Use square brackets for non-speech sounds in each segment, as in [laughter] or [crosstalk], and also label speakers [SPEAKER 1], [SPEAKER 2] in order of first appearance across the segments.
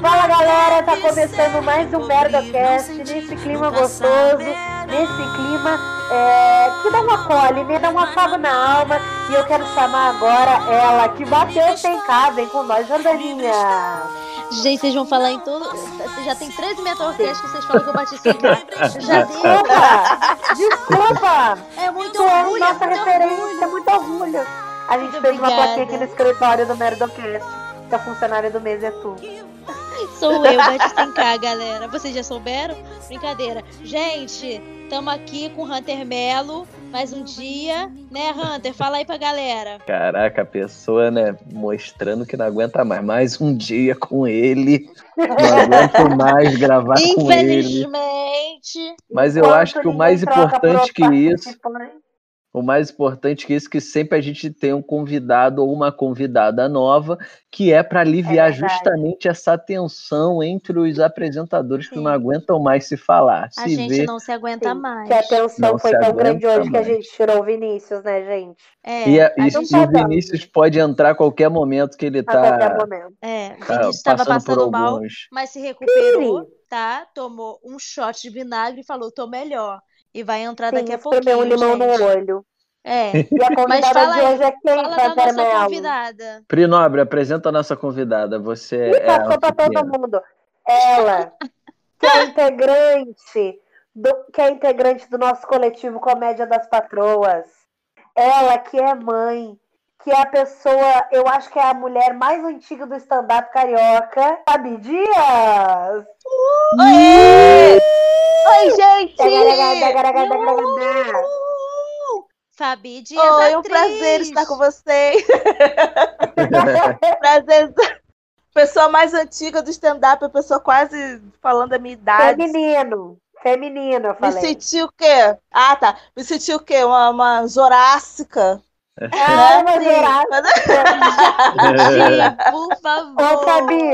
[SPEAKER 1] Fala galera, tá começando mais um MerdaCast nesse clima gostoso, nesse clima é, que dá uma cole, né? Dá um afago na alma. E eu quero chamar agora ela que bateu sem casa, vem com nós, Jordaninha.
[SPEAKER 2] Gente, vocês vão falar em todo. Já tem 13 metalcasts que vocês falam que eu bati sem casa. Já.
[SPEAKER 1] Desculpa! Desculpa!
[SPEAKER 2] É muito
[SPEAKER 1] Tu é
[SPEAKER 2] orgulho,
[SPEAKER 1] nossa
[SPEAKER 2] é muito
[SPEAKER 1] referência,
[SPEAKER 2] orgulho.
[SPEAKER 1] muito orgulho. A gente
[SPEAKER 2] Muito
[SPEAKER 1] fez uma
[SPEAKER 2] obrigada.
[SPEAKER 1] plaquinha aqui no escritório do MerdaCast. Que a funcionária do mês é tu.
[SPEAKER 2] Sou eu, sem cá, galera. Vocês já souberam? Brincadeira. Gente, tamo aqui com o Hunter Melo. Mais um dia, né, Hunter? Fala aí pra galera.
[SPEAKER 3] Caraca, a pessoa, né, mostrando que não aguenta mais. Mais um dia com ele. Não aguento mais gravar com ele.
[SPEAKER 2] Infelizmente.
[SPEAKER 3] Mas eu
[SPEAKER 1] Enquanto
[SPEAKER 3] acho que o mais importante que isso. O mais importante que isso, que sempre a gente tem um convidado ou uma convidada nova, que é para aliviar
[SPEAKER 1] É
[SPEAKER 3] justamente essa tensão entre os apresentadores que
[SPEAKER 2] Sim.
[SPEAKER 3] não aguentam mais se falar.
[SPEAKER 2] A
[SPEAKER 3] Se
[SPEAKER 2] gente
[SPEAKER 3] vê,
[SPEAKER 2] não se aguenta
[SPEAKER 1] Sim,
[SPEAKER 2] mais.
[SPEAKER 1] Que a tensão
[SPEAKER 3] Não
[SPEAKER 1] foi
[SPEAKER 3] se
[SPEAKER 1] tão grande
[SPEAKER 3] aguenta
[SPEAKER 1] hoje que a
[SPEAKER 3] mais.
[SPEAKER 1] gente tirou o Vinícius, né, gente?
[SPEAKER 2] É,
[SPEAKER 3] e, a- e- e
[SPEAKER 1] tá
[SPEAKER 3] o. Vinícius pode entrar a qualquer momento que ele
[SPEAKER 1] A qualquer
[SPEAKER 3] tá,
[SPEAKER 1] momento.
[SPEAKER 2] É,
[SPEAKER 3] tá
[SPEAKER 2] Vinícius estava
[SPEAKER 3] passando por
[SPEAKER 2] passando mal,
[SPEAKER 3] alguns.
[SPEAKER 2] mas se recuperou, tá? Tomou um shot de vinagre e falou, tô melhor. E vai entrar
[SPEAKER 1] Sim,
[SPEAKER 2] daqui a
[SPEAKER 1] espremeu um
[SPEAKER 2] pouquinho,
[SPEAKER 1] limão no
[SPEAKER 2] gente.
[SPEAKER 1] olho.
[SPEAKER 2] É,
[SPEAKER 1] E a [laughs] convidada
[SPEAKER 2] fala
[SPEAKER 1] de hoje é quem,
[SPEAKER 2] fala da nossa
[SPEAKER 1] Melo?
[SPEAKER 2] convidada.
[SPEAKER 3] Pri Nobre, apresenta a nossa convidada. Você
[SPEAKER 1] Ih,
[SPEAKER 3] é a
[SPEAKER 1] passou pra todo mundo. Ela, que é integrante do, que é integrante do nosso coletivo Comédia das Patroas. Ela que é mãe, que é a pessoa, eu acho que é a mulher mais antiga do stand-up carioca, Fabi Dias!
[SPEAKER 4] Oi! Oi, gente!
[SPEAKER 2] Fabi Dias,
[SPEAKER 4] Oi, é um
[SPEAKER 2] atriz.
[SPEAKER 4] prazer estar com vocês. [laughs] prazer. Pessoa mais antiga do stand-up, a pessoa quase falando a minha idade.
[SPEAKER 1] Feminino, feminino, eu
[SPEAKER 4] Me
[SPEAKER 1] falei.
[SPEAKER 4] senti o quê? Ah, tá. Me senti o quê? Uma, uma.
[SPEAKER 1] Ah, mas
[SPEAKER 4] Sim.
[SPEAKER 1] era- [laughs]
[SPEAKER 2] Gente, por favor.
[SPEAKER 1] Ô, Fabi,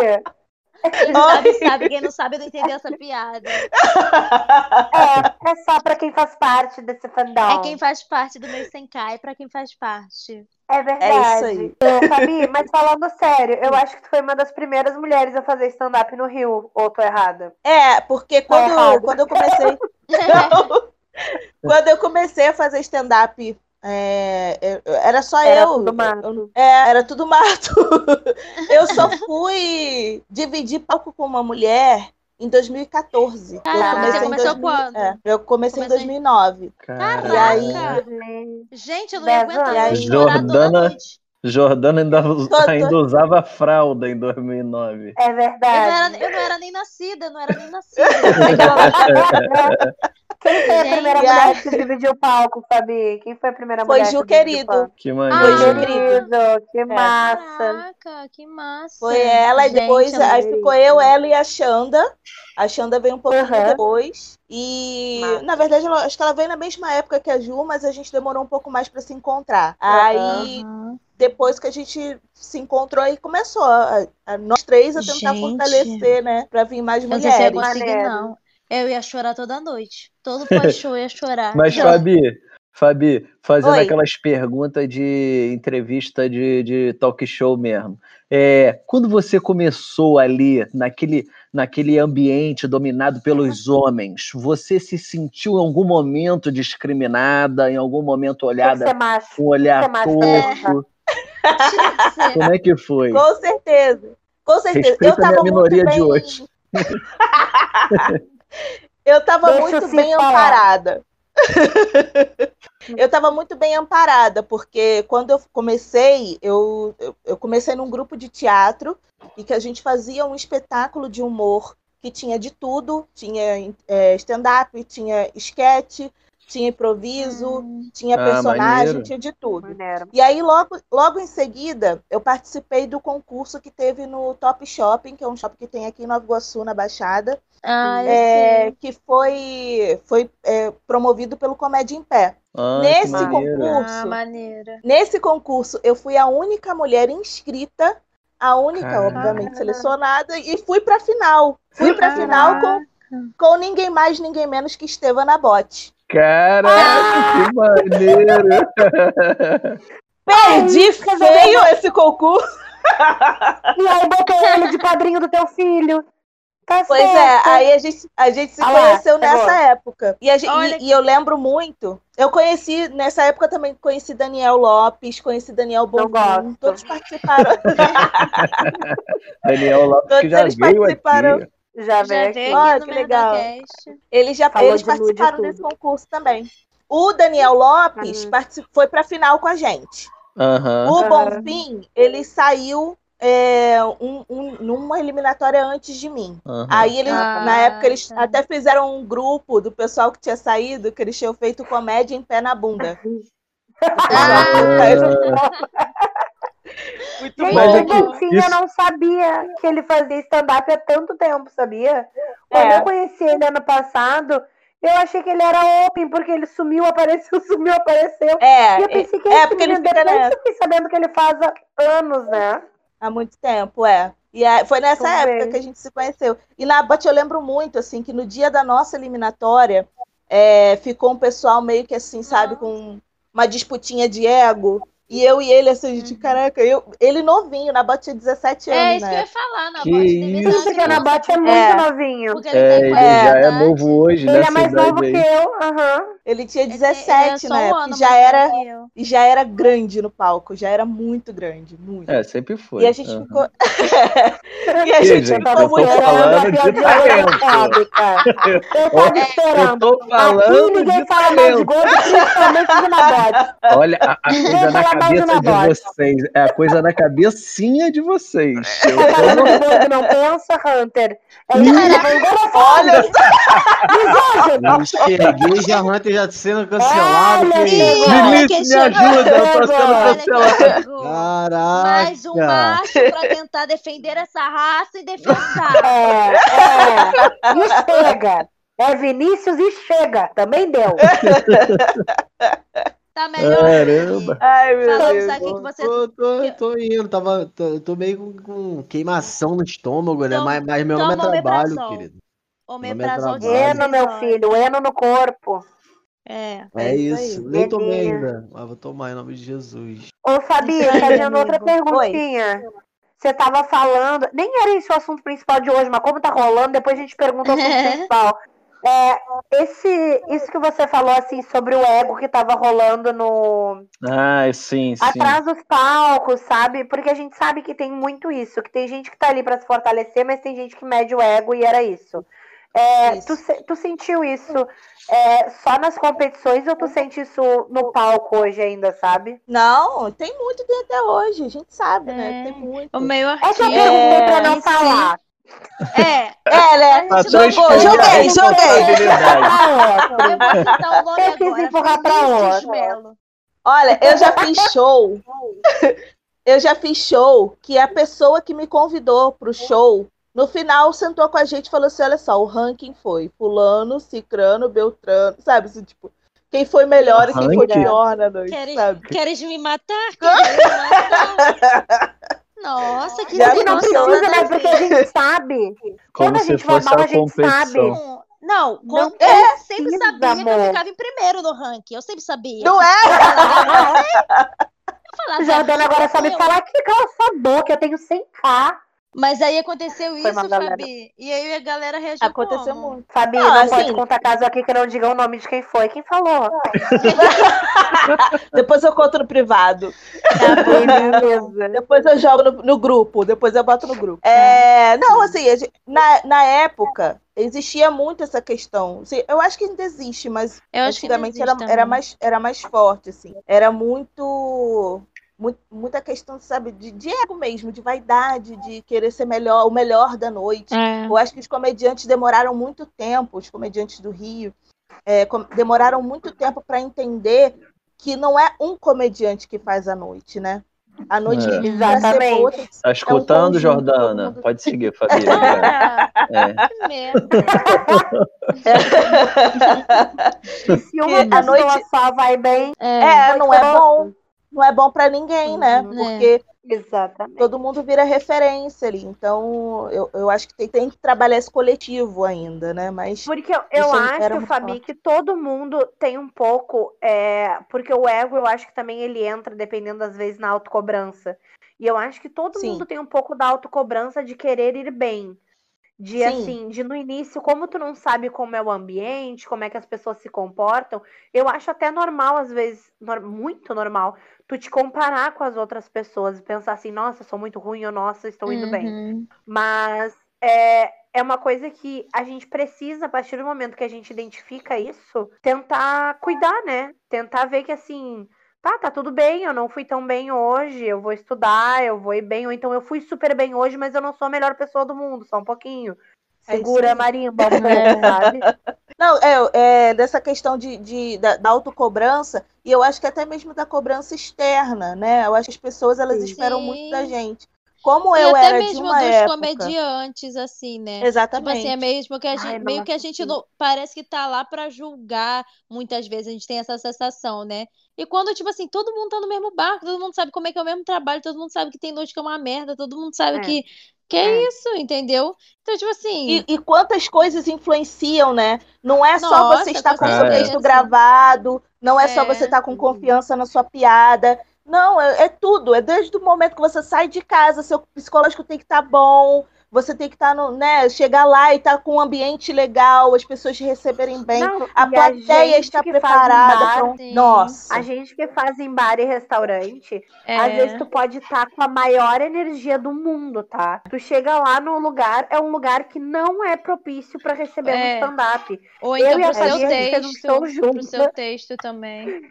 [SPEAKER 2] Quem sabe, sabe. Quem não sabe, não entendeu essa piada.
[SPEAKER 1] é, é só pra quem faz parte desse fandom.
[SPEAKER 2] É quem faz parte do meu Senkai, pra quem faz parte.
[SPEAKER 1] É verdade.
[SPEAKER 4] É isso aí.
[SPEAKER 1] Ô, Fabi, mas falando sério, eu acho que tu foi uma das primeiras mulheres a fazer stand-up no Rio, ou tô errada?
[SPEAKER 4] É, porque quando, quando eu comecei. [laughs] Não. quando eu comecei a fazer stand-up, é, era só
[SPEAKER 1] Era
[SPEAKER 4] eu.
[SPEAKER 1] tudo mato.
[SPEAKER 4] É, era tudo mato. [laughs] eu só fui dividir palco com uma mulher em 2014.
[SPEAKER 2] Caramba,
[SPEAKER 4] eu comecei
[SPEAKER 1] você
[SPEAKER 4] em
[SPEAKER 2] começou
[SPEAKER 4] 2000
[SPEAKER 2] quando?
[SPEAKER 4] é, eu comecei em
[SPEAKER 2] Começou em-
[SPEAKER 4] 2009.
[SPEAKER 3] Caraca.
[SPEAKER 4] E aí-
[SPEAKER 2] Gente, eu não ia aguentar
[SPEAKER 3] Jordana-. Jordana ainda, ainda usava fralda em 2009.
[SPEAKER 1] É
[SPEAKER 2] Eu não, era,
[SPEAKER 1] verdade.
[SPEAKER 2] eu não era nem nascida, eu não era nem nascida. [laughs] [laughs]
[SPEAKER 1] Quem foi a primeira
[SPEAKER 4] e
[SPEAKER 1] mulher que dividiu o palco, Fabi? Quem foi a primeira
[SPEAKER 4] Foi
[SPEAKER 1] mulher
[SPEAKER 4] Ju
[SPEAKER 1] que
[SPEAKER 4] Querido.
[SPEAKER 1] palco?
[SPEAKER 3] Que
[SPEAKER 2] Ah,
[SPEAKER 1] Ju
[SPEAKER 3] maneiro.
[SPEAKER 1] Querido, que massa.
[SPEAKER 2] Caraca, que massa.
[SPEAKER 4] Foi ela e
[SPEAKER 2] Gente,
[SPEAKER 4] depois
[SPEAKER 2] eu não-
[SPEAKER 4] aí ficou eu, ela e a Xanda. A Xanda veio um pouquinho
[SPEAKER 1] Aham.
[SPEAKER 4] depois. E,
[SPEAKER 1] Massa.
[SPEAKER 4] na verdade, ela- acho que ela veio na mesma época que a Ju, mas a gente demorou um pouco mais pra se encontrar. Aí, depois que a gente se encontrou, aí começou a, a nós três a tentar
[SPEAKER 2] Gente.
[SPEAKER 4] fortalecer, né? Pra vir mais
[SPEAKER 2] Eu não sei se eu
[SPEAKER 4] mulheres.
[SPEAKER 1] Maneiro.
[SPEAKER 2] não. Eu ia chorar toda noite. Todo pós-show eu ia chorar.
[SPEAKER 3] Mas,
[SPEAKER 2] Não.
[SPEAKER 3] Fabi, Fabi, fazendo
[SPEAKER 4] Oi.
[SPEAKER 3] aquelas perguntas de entrevista de, de talk show mesmo. É, quando você começou ali, naquele, naquele ambiente dominado pelos homens, você se sentiu em algum momento discriminada, em algum momento olhada
[SPEAKER 1] macho.
[SPEAKER 3] com um olhar
[SPEAKER 1] pra
[SPEAKER 3] torto?
[SPEAKER 2] Ser.
[SPEAKER 3] Como é que foi?
[SPEAKER 4] Com certeza. Com certeza.
[SPEAKER 3] Respeita
[SPEAKER 4] eu
[SPEAKER 3] a
[SPEAKER 4] tava
[SPEAKER 3] minha
[SPEAKER 4] muito
[SPEAKER 3] minoria
[SPEAKER 4] bem...
[SPEAKER 3] de hoje. [laughs]
[SPEAKER 4] eu tava
[SPEAKER 1] Deixa
[SPEAKER 4] muito bem
[SPEAKER 1] falar.
[SPEAKER 4] amparada. [laughs] eu tava muito bem amparada, porque quando eu comecei, eu, eu, eu comecei num grupo de teatro e que a gente fazia um espetáculo de humor que tinha de tudo, tinha é, stand-up, tinha esquete, tinha improviso, tinha
[SPEAKER 3] Ah,
[SPEAKER 4] personagem,
[SPEAKER 3] maneiro.
[SPEAKER 4] tinha de tudo.
[SPEAKER 1] Maneiro.
[SPEAKER 4] E aí, logo, logo em seguida, eu participei do concurso que teve no Top Shopping, que é um shopping que tem aqui em Nova Iguaçu, na Baixada,
[SPEAKER 2] Ah,
[SPEAKER 4] é, que foi, foi é, promovido pelo Comédia em Pé.
[SPEAKER 3] Ah,
[SPEAKER 4] Nesse concurso,
[SPEAKER 2] Ah, maneira.
[SPEAKER 4] Nesse concurso, eu fui a única mulher inscrita, a única,
[SPEAKER 3] Caraca.
[SPEAKER 4] obviamente, selecionada, e fui pra final. Fui pra final com, com ninguém mais, ninguém menos que Estevana Bote.
[SPEAKER 3] Caraca, que maneiro! [laughs]
[SPEAKER 4] Perdi feio esse concurso.
[SPEAKER 1] E aí botei ele de padrinho do teu filho. Tá
[SPEAKER 4] Pois
[SPEAKER 1] certo.
[SPEAKER 4] é, aí a gente, a gente se
[SPEAKER 1] Ah lá,
[SPEAKER 4] conheceu
[SPEAKER 1] pegou.
[SPEAKER 4] nessa época. E, a gente- e- e eu lembro muito. Eu conheci, nessa época também conheci Daniel Lopes, conheci Daniel Bombom. Todos participaram. [laughs]
[SPEAKER 3] Daniel Lopes que
[SPEAKER 4] Todos
[SPEAKER 3] já
[SPEAKER 4] eles
[SPEAKER 3] veio
[SPEAKER 4] participaram.
[SPEAKER 3] aqui.
[SPEAKER 1] Já
[SPEAKER 2] Já
[SPEAKER 1] veio aqui.
[SPEAKER 4] Olha, que legal. Eles já
[SPEAKER 1] Falou
[SPEAKER 4] eles
[SPEAKER 1] de
[SPEAKER 4] participaram desse concurso também. O Daniel Lopes
[SPEAKER 1] Uhum.
[SPEAKER 4] foi pra final com a gente.
[SPEAKER 3] Aham.
[SPEAKER 4] O. Bonfim, ele saiu é, um- um- numa eliminatória antes de mim.
[SPEAKER 3] aham.
[SPEAKER 4] Aí eles,
[SPEAKER 2] Ah,
[SPEAKER 4] na época, eles
[SPEAKER 2] tá.
[SPEAKER 4] até fizeram um grupo do pessoal que tinha saído, que eles tinham feito comédia em pé na bunda. [laughs] [laughs] Muito
[SPEAKER 1] Gente, o
[SPEAKER 3] é que
[SPEAKER 1] Bonfim eu não sabia que ele fazia stand-up há tanto tempo, sabia? Quando
[SPEAKER 4] É.
[SPEAKER 1] eu conheci ele ano passado, eu achei que ele era open, porque ele sumiu, apareceu, [laughs] sumiu, apareceu.
[SPEAKER 4] É,
[SPEAKER 1] e eu
[SPEAKER 4] é,
[SPEAKER 1] pensei que
[SPEAKER 4] é,
[SPEAKER 1] esse
[SPEAKER 4] porque ele
[SPEAKER 1] depois
[SPEAKER 4] nessa.
[SPEAKER 1] eu fiquei sabendo que ele faz há anos, né?
[SPEAKER 4] há muito tempo, é. E foi nessa
[SPEAKER 1] Tudo
[SPEAKER 4] época
[SPEAKER 1] bem.
[SPEAKER 4] que a gente se conheceu. E na But eu lembro muito, assim, que no dia da nossa eliminatória, é, ficou um pessoal meio que assim, sabe, com uma disputinha de ego. E eu e ele, assim, gente, caraca, eu, ele novinho, na But tinha 17 anos,
[SPEAKER 2] É isso que eu
[SPEAKER 4] né?
[SPEAKER 2] ia falar, não.
[SPEAKER 3] Que isso.
[SPEAKER 1] Porque. Nabate é muito
[SPEAKER 4] É.
[SPEAKER 1] novinho.
[SPEAKER 2] Porque ele
[SPEAKER 3] É,
[SPEAKER 2] tem
[SPEAKER 3] ele já é
[SPEAKER 2] idade.
[SPEAKER 3] novo hoje,
[SPEAKER 1] Ele é mais novo
[SPEAKER 3] aí.
[SPEAKER 1] que eu, aham.
[SPEAKER 4] Ele tinha
[SPEAKER 2] Ele- ele
[SPEAKER 4] 17
[SPEAKER 2] é só
[SPEAKER 4] na
[SPEAKER 2] um ano
[SPEAKER 4] e já era,
[SPEAKER 2] eu.
[SPEAKER 4] e já era grande no palco, já era muito grande, muito.
[SPEAKER 3] É, sempre foi.
[SPEAKER 4] E a gente
[SPEAKER 3] aham.
[SPEAKER 4] ficou. [laughs] e a gente
[SPEAKER 3] gente,
[SPEAKER 4] ficou
[SPEAKER 3] eu tô
[SPEAKER 4] muito.
[SPEAKER 3] falando de talento.
[SPEAKER 1] Eu tava
[SPEAKER 3] Eu
[SPEAKER 1] esperando.
[SPEAKER 3] tô
[SPEAKER 1] Aqui
[SPEAKER 3] falando
[SPEAKER 1] ninguém
[SPEAKER 3] de
[SPEAKER 1] fala mais de
[SPEAKER 3] talento.
[SPEAKER 1] gordo, principalmente de.
[SPEAKER 3] Olha, a, a
[SPEAKER 1] Ninguém
[SPEAKER 3] coisa na
[SPEAKER 1] fala mais do
[SPEAKER 3] cabeça de
[SPEAKER 1] Nabote.
[SPEAKER 3] vocês. É a coisa na cabecinha de vocês. [laughs] Eu tô...
[SPEAKER 1] não pensa, Hunter? É eu vou
[SPEAKER 4] Olha
[SPEAKER 5] Cheguei já Hunter já sendo cancelado.
[SPEAKER 1] Olha
[SPEAKER 5] que
[SPEAKER 3] me ajuda, eu tô sendo cancelado.
[SPEAKER 5] Caraca.
[SPEAKER 2] mais um macho pra tentar defender essa raça e defensar.
[SPEAKER 1] É, é. E chega. É Vinícius e chega. Também deu.
[SPEAKER 2] Tá melhor.
[SPEAKER 3] Caramba.
[SPEAKER 4] Ai, meu Deus.
[SPEAKER 2] aqui que você.
[SPEAKER 5] Tô, tô, tô indo, tava, tô, tô meio com, com queimação no estômago, né?
[SPEAKER 2] Toma-
[SPEAKER 5] Mas, mas meu nome é trabalho, querido.
[SPEAKER 2] Omeprazol de.
[SPEAKER 1] Eno, meu filho. Eno no corpo.
[SPEAKER 2] É.
[SPEAKER 5] É,
[SPEAKER 4] É isso
[SPEAKER 5] isso. Nem tomei ainda. Mas vou tomar em nome de Jesus.
[SPEAKER 1] Ô, Fabi,
[SPEAKER 2] Isso
[SPEAKER 1] fazendo [laughs] outra
[SPEAKER 2] amigo.
[SPEAKER 1] perguntinha. Você tava falando, nem era esse o assunto principal de hoje, mas como tá rolando, depois a gente pergunta o assunto [laughs] principal. É, esse, isso que você falou assim sobre o ego que tava rolando no
[SPEAKER 3] Ah, sim, sim.
[SPEAKER 1] atrás dos palcos, sabe? Porque a gente sabe que tem muito isso, que tem gente que tá ali pra se fortalecer, mas tem gente que mede o ego e era isso. É, tu, tu sentiu isso é, só nas competições ou tu sente isso no palco hoje ainda, sabe?
[SPEAKER 4] Não, tem muito tem até hoje, a gente sabe,
[SPEAKER 2] É.
[SPEAKER 4] né? Tem muito.
[SPEAKER 2] O meio
[SPEAKER 1] É que eu
[SPEAKER 2] artista.
[SPEAKER 1] perguntei pra não
[SPEAKER 2] si.
[SPEAKER 1] falar. [laughs]
[SPEAKER 2] É.
[SPEAKER 4] É, né?
[SPEAKER 3] A tua
[SPEAKER 4] Jogou,
[SPEAKER 3] escolha
[SPEAKER 4] joguei,
[SPEAKER 3] é
[SPEAKER 4] joguei.
[SPEAKER 2] Eu
[SPEAKER 1] Eu quis
[SPEAKER 2] agora.
[SPEAKER 1] empurrar pra outra.
[SPEAKER 4] Olha, eu já fiz show. [laughs] eu já fiz show que a pessoa que me convidou pro show, no final sentou com a gente e falou assim: olha só, o ranking foi Fulano, Cicrano, Beltrano, sabe? Assim, tipo, quem foi melhor e quem foi pior na noite,
[SPEAKER 2] Queres,
[SPEAKER 4] sabe?
[SPEAKER 2] queres me matar? Queres me matar? Nossa, que
[SPEAKER 4] Já
[SPEAKER 1] não precisa, né?
[SPEAKER 2] a
[SPEAKER 1] Porque a gente sabe.
[SPEAKER 3] Como
[SPEAKER 1] Quando a gente vai mal,
[SPEAKER 3] a
[SPEAKER 1] a gente sabe.
[SPEAKER 2] Não,
[SPEAKER 1] Não
[SPEAKER 2] com- eu sempre
[SPEAKER 1] precisa,
[SPEAKER 2] sabia que eu
[SPEAKER 1] amor.
[SPEAKER 2] ficava em primeiro no ranking. Eu sempre sabia.
[SPEAKER 4] Não é?
[SPEAKER 2] Falar, [laughs]
[SPEAKER 1] Jordana agora sabe
[SPEAKER 2] eu.
[SPEAKER 1] falar que cala sua boca, eu tenho 100k.
[SPEAKER 2] Mas aí aconteceu
[SPEAKER 1] Foi
[SPEAKER 2] isso. Fabi. E aí a galera reagiu
[SPEAKER 4] Aconteceu
[SPEAKER 2] como?
[SPEAKER 4] muito.
[SPEAKER 1] Fabi,
[SPEAKER 4] Não,
[SPEAKER 1] não,
[SPEAKER 4] assim-
[SPEAKER 1] pode contar caso aqui que não diga o nome de quem foi. Quem falou? [laughs]
[SPEAKER 4] Depois eu conto no privado.
[SPEAKER 1] Tá bom, beleza.
[SPEAKER 4] Depois eu jogo no, no grupo, depois eu boto no grupo. É, não, assim, na, na época existia muito essa questão. Assim, eu acho que ainda existe, mas antigamente era,
[SPEAKER 2] existe
[SPEAKER 4] era, mais, era mais forte, assim. Era muito muita questão, sabe, de, de ego mesmo, de vaidade, de querer ser melhor, o melhor da noite.
[SPEAKER 2] É.
[SPEAKER 4] Eu acho que os comediantes demoraram muito tempo, os comediantes do Rio, é, com- demoraram muito tempo para entender que não é um comediante que faz a noite, né? A noite
[SPEAKER 3] É.
[SPEAKER 4] ser
[SPEAKER 1] Exatamente.
[SPEAKER 4] que
[SPEAKER 3] Tá escutando,
[SPEAKER 4] É um
[SPEAKER 3] Jordana? [laughs] Pode seguir, Fabi. [laughs] É.
[SPEAKER 2] Que merda. [laughs]
[SPEAKER 1] Se uma
[SPEAKER 4] a
[SPEAKER 1] pessoa
[SPEAKER 4] noite-
[SPEAKER 1] só vai bem,
[SPEAKER 4] É, não é bom. Não é bom para ninguém, né?
[SPEAKER 1] Uhum.
[SPEAKER 4] Porque
[SPEAKER 1] Exatamente.
[SPEAKER 4] todo mundo vira referência ali. Então, eu, eu acho que tem, tem que trabalhar esse coletivo ainda, né? Mas
[SPEAKER 1] Porque eu, eu acho, Fabi, que todo mundo tem um pouco. é, porque o ego, eu acho que também ele entra, dependendo das vezes, na autocobrança. E eu acho que todo
[SPEAKER 4] Sim.
[SPEAKER 1] mundo tem um pouco da autocobrança de querer ir bem. De
[SPEAKER 4] Sim.
[SPEAKER 1] assim, de no início, como tu não sabe como é o ambiente, como é que as pessoas se comportam, eu acho até normal, às vezes, nor- muito normal, tu te comparar com as outras pessoas e pensar assim, nossa, sou muito ruim ou nossa, estou indo bem.
[SPEAKER 2] Uhum.
[SPEAKER 1] Mas é, é uma coisa que a gente precisa, a partir do momento que a gente identifica isso, tentar cuidar, né? Tentar ver que assim, tá, tá tudo bem, eu não fui tão bem hoje, eu vou estudar, eu vou ir bem, ou então eu fui super bem hoje, mas eu não sou a melhor pessoa do mundo, só um pouquinho.
[SPEAKER 4] É
[SPEAKER 1] Segura
[SPEAKER 4] aí.
[SPEAKER 1] marimba um pouco,
[SPEAKER 2] É.
[SPEAKER 1] sabe? [laughs]
[SPEAKER 4] Não, é, é dessa questão de, de- da, da autocobrança, e eu acho que até mesmo da cobrança externa, né? Eu acho que as pessoas elas
[SPEAKER 1] Sim.
[SPEAKER 4] esperam muito da gente. Como
[SPEAKER 2] E
[SPEAKER 4] eu
[SPEAKER 2] até
[SPEAKER 4] era de
[SPEAKER 2] mesmo
[SPEAKER 4] uma
[SPEAKER 2] dos
[SPEAKER 4] época.
[SPEAKER 2] comediantes, assim, né? Tipo
[SPEAKER 4] Exatamente.
[SPEAKER 2] assim, é mesmo que a
[SPEAKER 1] Ai,
[SPEAKER 2] gente, meio que a gente não, parece que tá lá pra julgar, muitas vezes a gente tem essa sensação, né? E quando, tipo assim, todo mundo tá no mesmo barco, todo mundo sabe como é que é o mesmo trabalho, todo mundo sabe que tem noite que é uma merda, todo mundo sabe
[SPEAKER 1] É.
[SPEAKER 2] que, que é,
[SPEAKER 1] É.
[SPEAKER 2] isso, entendeu? Então, tipo assim,
[SPEAKER 4] E, e quantas coisas influenciam, né? Não é só
[SPEAKER 2] Nossa,
[SPEAKER 4] você estar
[SPEAKER 2] com
[SPEAKER 4] com o seu
[SPEAKER 3] certeza.
[SPEAKER 4] texto gravado, não é só
[SPEAKER 2] É.
[SPEAKER 4] você estar com confiança na sua piada. Não, é, é tudo. É desde o momento que você sai de casa, seu psicológico tem que estar bom, você tem que estar no, né, chegar lá e estar com um ambiente legal, as pessoas te receberem bem.
[SPEAKER 1] Não,
[SPEAKER 4] A plateia
[SPEAKER 1] gente
[SPEAKER 4] está preparada
[SPEAKER 1] bar,
[SPEAKER 4] para um... Nossa.
[SPEAKER 1] A gente que faz em bar e restaurante,
[SPEAKER 2] é,
[SPEAKER 1] Às vezes tu pode estar com a maior energia do mundo, tá? Tu chega lá no lugar, é um lugar que não é propício pra receber um
[SPEAKER 2] É.
[SPEAKER 1] stand-up.
[SPEAKER 2] ou
[SPEAKER 1] eu
[SPEAKER 2] então
[SPEAKER 1] e a
[SPEAKER 2] pro seu
[SPEAKER 1] a um
[SPEAKER 2] texto,
[SPEAKER 1] show
[SPEAKER 2] pro
[SPEAKER 1] junto.
[SPEAKER 2] seu texto também.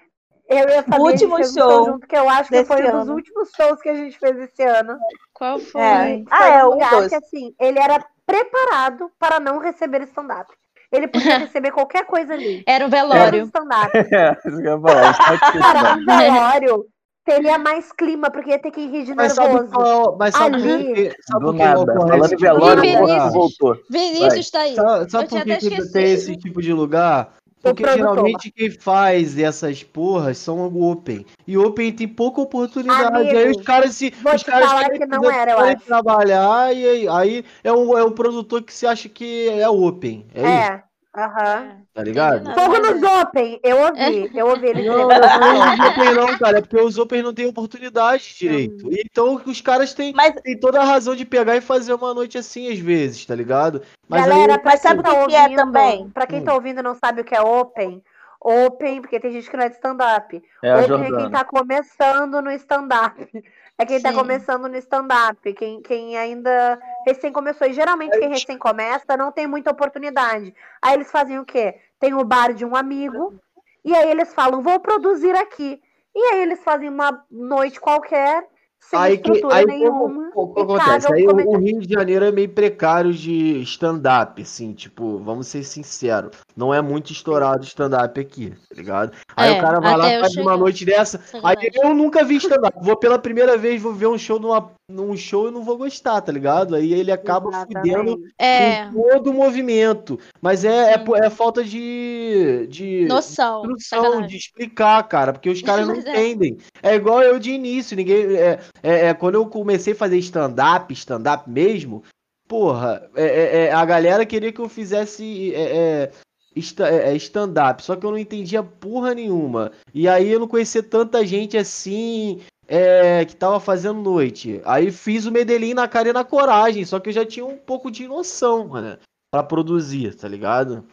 [SPEAKER 1] Eu e a Fabi, a gente
[SPEAKER 4] último
[SPEAKER 1] um
[SPEAKER 4] show
[SPEAKER 1] junto, que eu acho que foi um dos últimos shows que a gente fez esse ano.
[SPEAKER 2] Qual foi?
[SPEAKER 4] É. Ah,
[SPEAKER 1] foi
[SPEAKER 4] é,
[SPEAKER 1] um
[SPEAKER 4] um
[SPEAKER 1] lugar
[SPEAKER 4] dos.
[SPEAKER 1] que, assim, ele era preparado para não receber stand-up. Ele podia [laughs] receber qualquer coisa ali.
[SPEAKER 2] Era um
[SPEAKER 1] menos
[SPEAKER 2] velório.
[SPEAKER 1] stand-up. [laughs]
[SPEAKER 3] É, ia falar. Está aqui,
[SPEAKER 1] Cara,
[SPEAKER 3] né?
[SPEAKER 1] um velório teria mais clima, porque ia ter que rir de
[SPEAKER 5] Mas sabe
[SPEAKER 1] nervoso.
[SPEAKER 5] qual, mas sabe
[SPEAKER 1] Ali-
[SPEAKER 5] por que, sabe
[SPEAKER 3] Do
[SPEAKER 5] por que
[SPEAKER 3] nada. Falando
[SPEAKER 5] esse
[SPEAKER 3] em
[SPEAKER 5] tipo de
[SPEAKER 3] velório, o
[SPEAKER 5] lugar?
[SPEAKER 3] moço voltou.
[SPEAKER 2] Vinícius tá aí.
[SPEAKER 5] Sabe, sabe
[SPEAKER 2] Eu
[SPEAKER 5] por
[SPEAKER 2] tinha
[SPEAKER 5] que,
[SPEAKER 2] até
[SPEAKER 5] que tem
[SPEAKER 2] esquecido.
[SPEAKER 5] esse tipo de lugar? Porque geralmente quem faz essas porras são o Open. E Open tem pouca oportunidade.
[SPEAKER 1] Amigo,
[SPEAKER 5] aí os caras se.
[SPEAKER 1] vou
[SPEAKER 5] os caras
[SPEAKER 1] falar que não era, eu acho.
[SPEAKER 5] trabalhar e aí, aí é, um, é um produtor que se acha que é Open. É, isso,
[SPEAKER 1] É, aham.
[SPEAKER 5] tá ligado?
[SPEAKER 1] Fogo nos
[SPEAKER 2] é.
[SPEAKER 1] Open, eu ouvi, eu ouvi ele
[SPEAKER 5] Não,
[SPEAKER 1] escrevendo.
[SPEAKER 5] não é os Open não, cara. É porque os Open não têm oportunidade direito. Então os caras têm,
[SPEAKER 4] Mas,
[SPEAKER 5] têm toda a razão de pegar e fazer uma noite assim às vezes, tá ligado? Mas aí-
[SPEAKER 1] Galera, pra
[SPEAKER 4] Mas
[SPEAKER 1] quem
[SPEAKER 4] sabe
[SPEAKER 1] tá
[SPEAKER 4] o que que é também?
[SPEAKER 1] pra quem
[SPEAKER 5] Hum.
[SPEAKER 1] tá ouvindo e não sabe o que é Open, Open, porque tem gente que não é de stand-up.
[SPEAKER 3] É
[SPEAKER 1] Open é quem tá começando no stand-up. É quem tá
[SPEAKER 2] Sim.
[SPEAKER 1] começando no stand-up. Quem, quem ainda recém começou. E geralmente quem recém começa não tem muita oportunidade. Aí eles fazem o quê? Tem o bar de um amigo. E aí eles falam, vou produzir aqui. E aí eles fazem uma noite qualquer, sem
[SPEAKER 5] Aí que aí
[SPEAKER 1] nenhuma.
[SPEAKER 5] como, como acontece? Aí o, o
[SPEAKER 1] comediantes.
[SPEAKER 5] Rio de Janeiro é meio precário de stand-up, assim, tipo, vamos ser sinceros. Não é muito estourado stand-up aqui, tá ligado? Aí
[SPEAKER 2] É,
[SPEAKER 5] o cara vai lá, faz uma
[SPEAKER 2] chegar.
[SPEAKER 5] noite dessa. Aí eu nunca vi stand-up. Vou pela primeira vez, vou ver um show numa, num show e não vou gostar, tá ligado? Aí ele acaba fudendo
[SPEAKER 1] Exatamente.
[SPEAKER 2] É,
[SPEAKER 5] com todo o movimento. Mas é, é, é falta de, de
[SPEAKER 2] noção.
[SPEAKER 5] instrução,
[SPEAKER 2] Sacanagem.
[SPEAKER 5] de explicar, cara, porque os caras não [laughs]
[SPEAKER 2] é.
[SPEAKER 5] entendem. É igual eu de início, ninguém. É, é, é, quando eu comecei a fazer stand-up, stand-up mesmo, porra, é, é, é, a galera queria que eu fizesse é, é, stand-up, só que eu não entendia porra nenhuma. E aí eu não conhecia tanta gente assim. é, que tava fazendo noite. Aí fiz o Medellín na cara e na coragem, só que eu já tinha um pouco de noção, mano, pra produzir, tá ligado?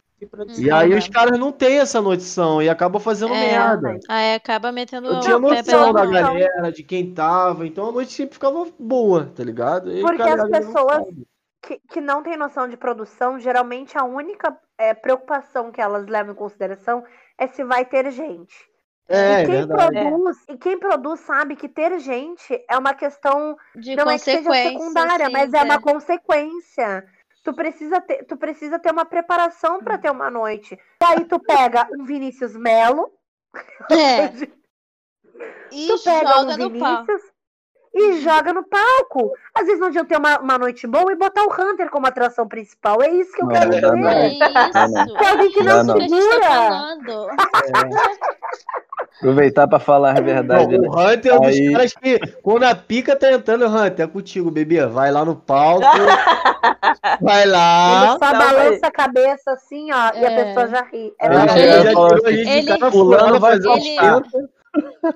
[SPEAKER 5] E aí os caras não têm essa noção e acabam fazendo
[SPEAKER 2] É.
[SPEAKER 5] merda.
[SPEAKER 2] Aí acaba metendo
[SPEAKER 5] Eu
[SPEAKER 2] o
[SPEAKER 5] tinha
[SPEAKER 2] pé pela
[SPEAKER 5] noção da
[SPEAKER 2] mão.
[SPEAKER 5] galera, de quem tava, então a noite sempre ficava boa, tá ligado? E,
[SPEAKER 1] Porque
[SPEAKER 5] cara,
[SPEAKER 1] as
[SPEAKER 5] não
[SPEAKER 1] pessoas-
[SPEAKER 5] sabe.
[SPEAKER 1] que, que não tem noção de produção, geralmente a única é, preocupação que elas levam em consideração é se vai ter gente.
[SPEAKER 5] É,
[SPEAKER 1] e
[SPEAKER 5] é
[SPEAKER 1] quem
[SPEAKER 5] verdade.
[SPEAKER 1] produz, e quem produz sabe que ter gente é uma questão,
[SPEAKER 2] De
[SPEAKER 1] não é que seja
[SPEAKER 2] consequência,
[SPEAKER 1] secundária,
[SPEAKER 2] sim,
[SPEAKER 1] mas é
[SPEAKER 2] é.
[SPEAKER 1] uma consequência. Tu precisa ter, tu precisa ter uma preparação para ter uma noite. Aí tu pega um Vinícius Melo,
[SPEAKER 2] É. [laughs] E
[SPEAKER 1] tu pega
[SPEAKER 2] joga
[SPEAKER 1] um. Vinícius e joga no palco. Às vezes não adianta ter uma, uma noite boa e botar o Hunter como atração principal. É isso que eu
[SPEAKER 3] Não,
[SPEAKER 1] quero
[SPEAKER 3] não
[SPEAKER 1] dizer.
[SPEAKER 3] não.
[SPEAKER 2] É isso.
[SPEAKER 3] Não, não.
[SPEAKER 1] Tem alguém que
[SPEAKER 2] É
[SPEAKER 1] não
[SPEAKER 2] isso que a gente tá
[SPEAKER 1] segura.
[SPEAKER 2] falando.
[SPEAKER 3] Aproveitar pra falar a verdade.
[SPEAKER 5] Não, o Hunter é um dos
[SPEAKER 3] Aí-
[SPEAKER 5] caras que, quando a pica tá entrando, Hunter, é contigo, bebê. Vai lá no palco. [laughs] vai
[SPEAKER 1] Ele
[SPEAKER 5] lá.
[SPEAKER 1] só
[SPEAKER 4] Não,
[SPEAKER 1] balança a cabeça assim, ó, e a
[SPEAKER 2] É.
[SPEAKER 1] pessoa já ri. É
[SPEAKER 3] Ele
[SPEAKER 1] verdade.
[SPEAKER 3] já
[SPEAKER 5] já
[SPEAKER 3] falou
[SPEAKER 5] tirou a gente
[SPEAKER 2] ele-
[SPEAKER 5] de cara
[SPEAKER 3] fulano
[SPEAKER 5] furada,
[SPEAKER 3] vai
[SPEAKER 5] fazer um
[SPEAKER 2] ele-
[SPEAKER 5] esquenta.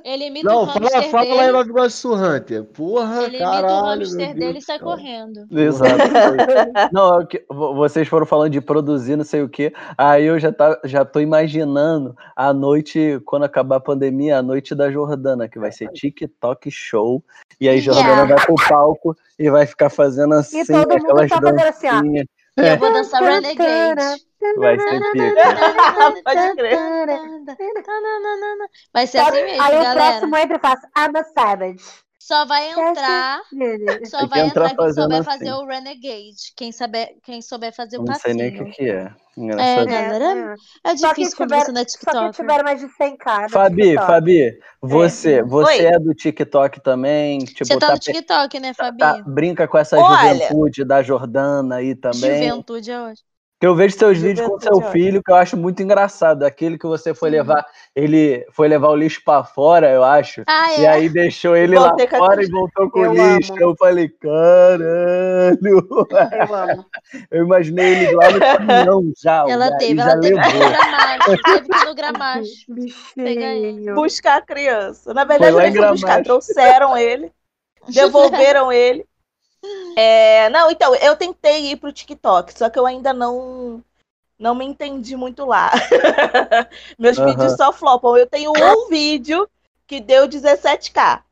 [SPEAKER 2] Ele imita
[SPEAKER 5] Não,
[SPEAKER 2] o
[SPEAKER 5] fala,
[SPEAKER 2] hamster
[SPEAKER 5] fala lá em
[SPEAKER 2] dele.
[SPEAKER 5] Nova Iguaçu, Hunter. Porra,
[SPEAKER 2] Ele imita o
[SPEAKER 5] caralho.
[SPEAKER 2] hamster dele e sai correndo.
[SPEAKER 3] Exato. [laughs] Não, é vocês foram falando de produzir, não sei o quê. Aí eu já, tá, já tô imaginando a noite, quando acabar a pandemia, a noite da Jordana, que vai ser TikTok show. E aí Jordana
[SPEAKER 2] Yeah.
[SPEAKER 3] vai pro palco e vai ficar fazendo assim,
[SPEAKER 1] todo mundo
[SPEAKER 3] aquelas
[SPEAKER 1] só fazendo assim, ó.
[SPEAKER 2] E eu vou dançar Renegade.
[SPEAKER 3] Vai ser pica.
[SPEAKER 4] Pode crer.
[SPEAKER 2] Vai ser assim mesmo,
[SPEAKER 1] Aí o
[SPEAKER 2] galera.
[SPEAKER 1] próximo entra e faz I'm a savage.
[SPEAKER 2] Só vai entrar, só vai
[SPEAKER 3] entrar
[SPEAKER 2] entrar quem souber
[SPEAKER 3] assim.
[SPEAKER 2] fazer o Renegade. Quem souber, quem souber fazer o
[SPEAKER 3] Não sei nem o
[SPEAKER 2] passinho.
[SPEAKER 3] que, que é.
[SPEAKER 2] É, galera, é
[SPEAKER 1] Só que
[SPEAKER 2] difícil quando
[SPEAKER 1] tiver-
[SPEAKER 2] você não é
[SPEAKER 1] Só que
[SPEAKER 2] TikTok.
[SPEAKER 1] tiver mais de 100k. no
[SPEAKER 3] Fabi,
[SPEAKER 1] TikTok.
[SPEAKER 3] Fabi, você, você
[SPEAKER 4] Oi.
[SPEAKER 3] é do TikTok também? Tipo,
[SPEAKER 2] Você tá
[SPEAKER 3] tá
[SPEAKER 2] no TikTok, né, Fabi?
[SPEAKER 3] tá- brinca com essa
[SPEAKER 4] Olha.
[SPEAKER 3] juventude da Jordana aí também.
[SPEAKER 2] Juventude é hoje.
[SPEAKER 3] Que eu vejo seus vídeos com seu filho, que eu acho muito engraçado. Aquele que você foi
[SPEAKER 2] Sim.
[SPEAKER 3] levar, ele foi levar o lixo pra fora, eu acho.
[SPEAKER 2] Ah,
[SPEAKER 3] E
[SPEAKER 2] é.
[SPEAKER 3] aí deixou ele lá
[SPEAKER 4] Voltei a
[SPEAKER 3] fora e [laughs] voltou com
[SPEAKER 1] Eu
[SPEAKER 3] o lixo.
[SPEAKER 1] amo.
[SPEAKER 3] Eu falei, caralho!
[SPEAKER 1] Eu amo. [laughs]
[SPEAKER 3] Eu imaginei ele lá no caminhão já. [laughs]
[SPEAKER 2] Ela
[SPEAKER 3] já- e
[SPEAKER 2] teve,
[SPEAKER 3] já
[SPEAKER 2] ela teve no gramacho. Teve que ir no gramacho.
[SPEAKER 4] Buscar a criança. Na verdade,
[SPEAKER 3] lá
[SPEAKER 4] não foi buscar, trouxeram ele, devolveram ele. É, não, então, eu tentei ir pro TikTok, só que eu ainda não não me entendi muito lá. [laughs] Meus
[SPEAKER 3] Aham.
[SPEAKER 4] vídeos só flopam. Eu tenho um vídeo que deu 17k.